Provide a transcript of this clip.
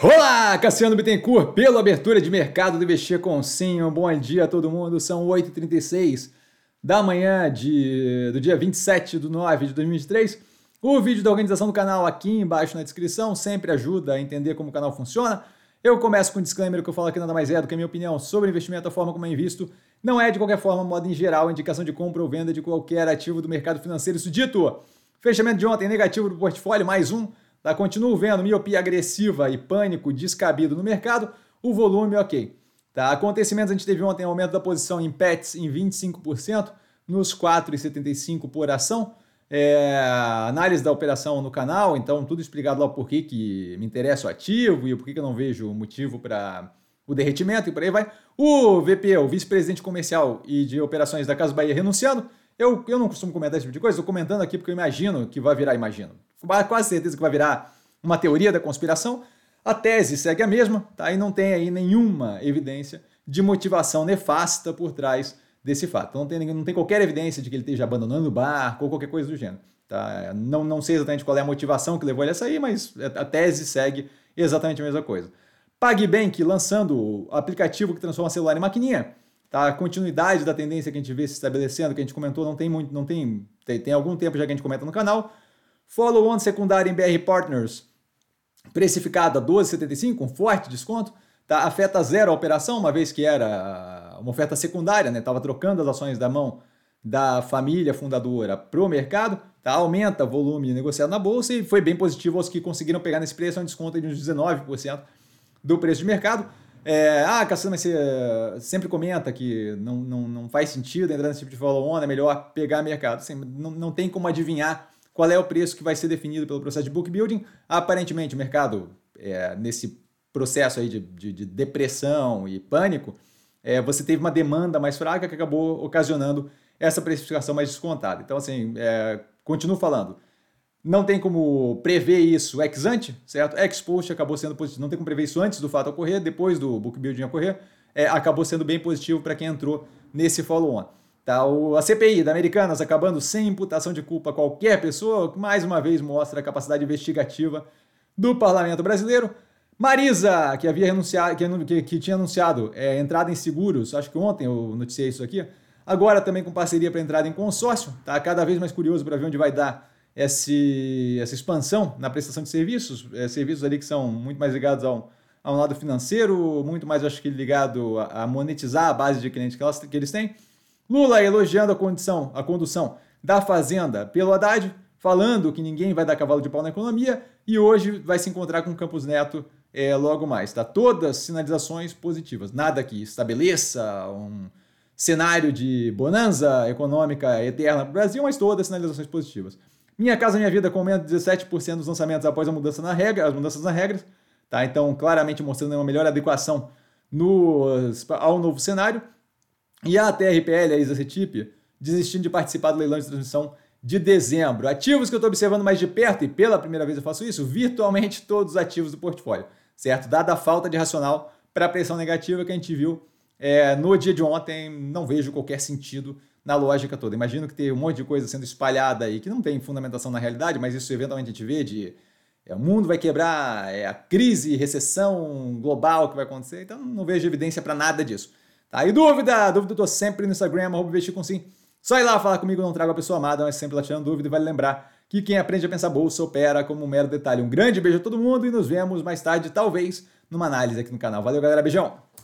Olá, Cassiano Bittencourt, pela abertura de mercado do Investir com Sim. Um bom dia a todo mundo. São 8h36 da manhã de, do dia 27 de 9 de 2023. O vídeo da organização do canal aqui embaixo na descrição sempre ajuda a entender como o canal funciona. Eu começo com um disclaimer que eu falo aqui nada mais é do que a minha opinião sobre investimento, a forma como é invisto. Não é de qualquer forma, modo em geral, indicação de compra ou venda de qualquer ativo do mercado financeiro. Isso dito, fechamento de ontem negativo do portfólio, mais um Tá? Continuo vendo miopia agressiva e pânico descabido no mercado, o volume ok. Tá? Acontecimentos, a gente teve ontem aumento da posição em PETs em 25%, nos 4,75 por ação. É, análise da operação no canal, então tudo explicado lá por que, que me interessa o ativo e por que, que eu não vejo motivo para o derretimento e por aí vai. O VP, o vice-presidente comercial e de operações da Casa Bahia renunciando. Eu, eu não costumo comentar esse tipo de coisa, estou comentando aqui porque eu imagino que vai virar, imagino quase certeza que vai virar uma teoria da conspiração. A tese segue a mesma, tá? E não tem aí nenhuma evidência de motivação nefasta por trás desse fato. Não tem, não tem qualquer evidência de que ele esteja abandonando o barco ou qualquer coisa do gênero. Tá? Não, não sei exatamente qual é a motivação que levou ele a sair, mas a tese segue exatamente a mesma coisa. PagBank lançando o aplicativo que transforma celular em maquininha. Tá? A continuidade da tendência que a gente vê se estabelecendo, que a gente comentou, não tem muito, não tem, tem, tem algum tempo já que a gente comenta no canal. Follow-on secundário em BR Partners, precificado a 12,75, um forte desconto. Tá? Afeta zero a operação, uma vez que era uma oferta secundária, né? Estava trocando as ações da mão da família fundadora para o mercado, tá? aumenta o volume negociado na bolsa e foi bem positivo aos que conseguiram pegar nesse preço, é um desconto de uns 19% do preço de mercado. É, ah, Cassiano, mas você sempre comenta que não, não, não faz sentido entrar nesse tipo de follow-on, é melhor pegar mercado. Assim, não, não tem como adivinhar qual é o preço que vai ser definido pelo processo de book building? Aparentemente, o mercado, é, nesse processo aí de, de, de depressão e pânico, é, você teve uma demanda mais fraca que acabou ocasionando essa precificação mais descontada. Então, assim, é, continuo falando, não tem como prever isso ex ante, certo? Ex post acabou sendo positivo, não tem como prever isso antes do fato ocorrer, depois do book building ocorrer, é, acabou sendo bem positivo para quem entrou nesse follow-on. Tá, o, a CPI da Americanas acabando sem imputação de culpa a qualquer pessoa, que mais uma vez mostra a capacidade investigativa do parlamento brasileiro. Marisa, que havia renunciado, que, que, tinha anunciado é, entrada em seguros, acho que ontem eu noticiei isso aqui, agora também com parceria para entrada em consórcio, tá cada vez mais curioso para ver onde vai dar esse, essa expansão na prestação de serviços, é, serviços ali que são muito mais ligados ao, ao lado financeiro, muito mais acho que ligado a, a monetizar a base de clientes que, elas, que eles têm. Lula elogiando a condição, a condução da Fazenda pelo Haddad, falando que ninguém vai dar cavalo de pau na economia, e hoje vai se encontrar com Campos Neto é, logo mais. Tá? Todas sinalizações positivas. Nada que estabeleça um cenário de bonança econômica eterna para o Brasil, mas todas sinalizações positivas. Minha Casa Minha Vida com de 17% dos lançamentos após a mudança na regra, as mudanças nas regras. Tá? Então, claramente mostrando uma melhor adequação ao novo cenário. E a TRPL, a Isa Cetip, desistindo de participar do leilão de transmissão de dezembro. Ativos que eu estou observando mais de perto, e pela primeira vez eu faço isso, virtualmente todos os ativos do portfólio, certo? Dada a falta de racional para a pressão negativa que a gente viu é, no dia de ontem, não vejo qualquer sentido na lógica toda. Imagino que tem um monte de coisa sendo espalhada aí que não tem fundamentação na realidade, mas isso eventualmente a gente vê de é, o mundo vai quebrar, é a crise, recessão global que vai acontecer, então não vejo evidência para nada disso. Tá? E dúvida? Dúvida eu tô sempre no Instagram, investir com sim. Só ir lá falar comigo, não trago a pessoa amada, mas sempre lá tirando dúvida e vale lembrar que quem aprende a pensar bolsa opera como um mero detalhe. Um grande beijo a todo mundo e nos vemos mais tarde, talvez, numa análise aqui no canal. Valeu, galera. Beijão!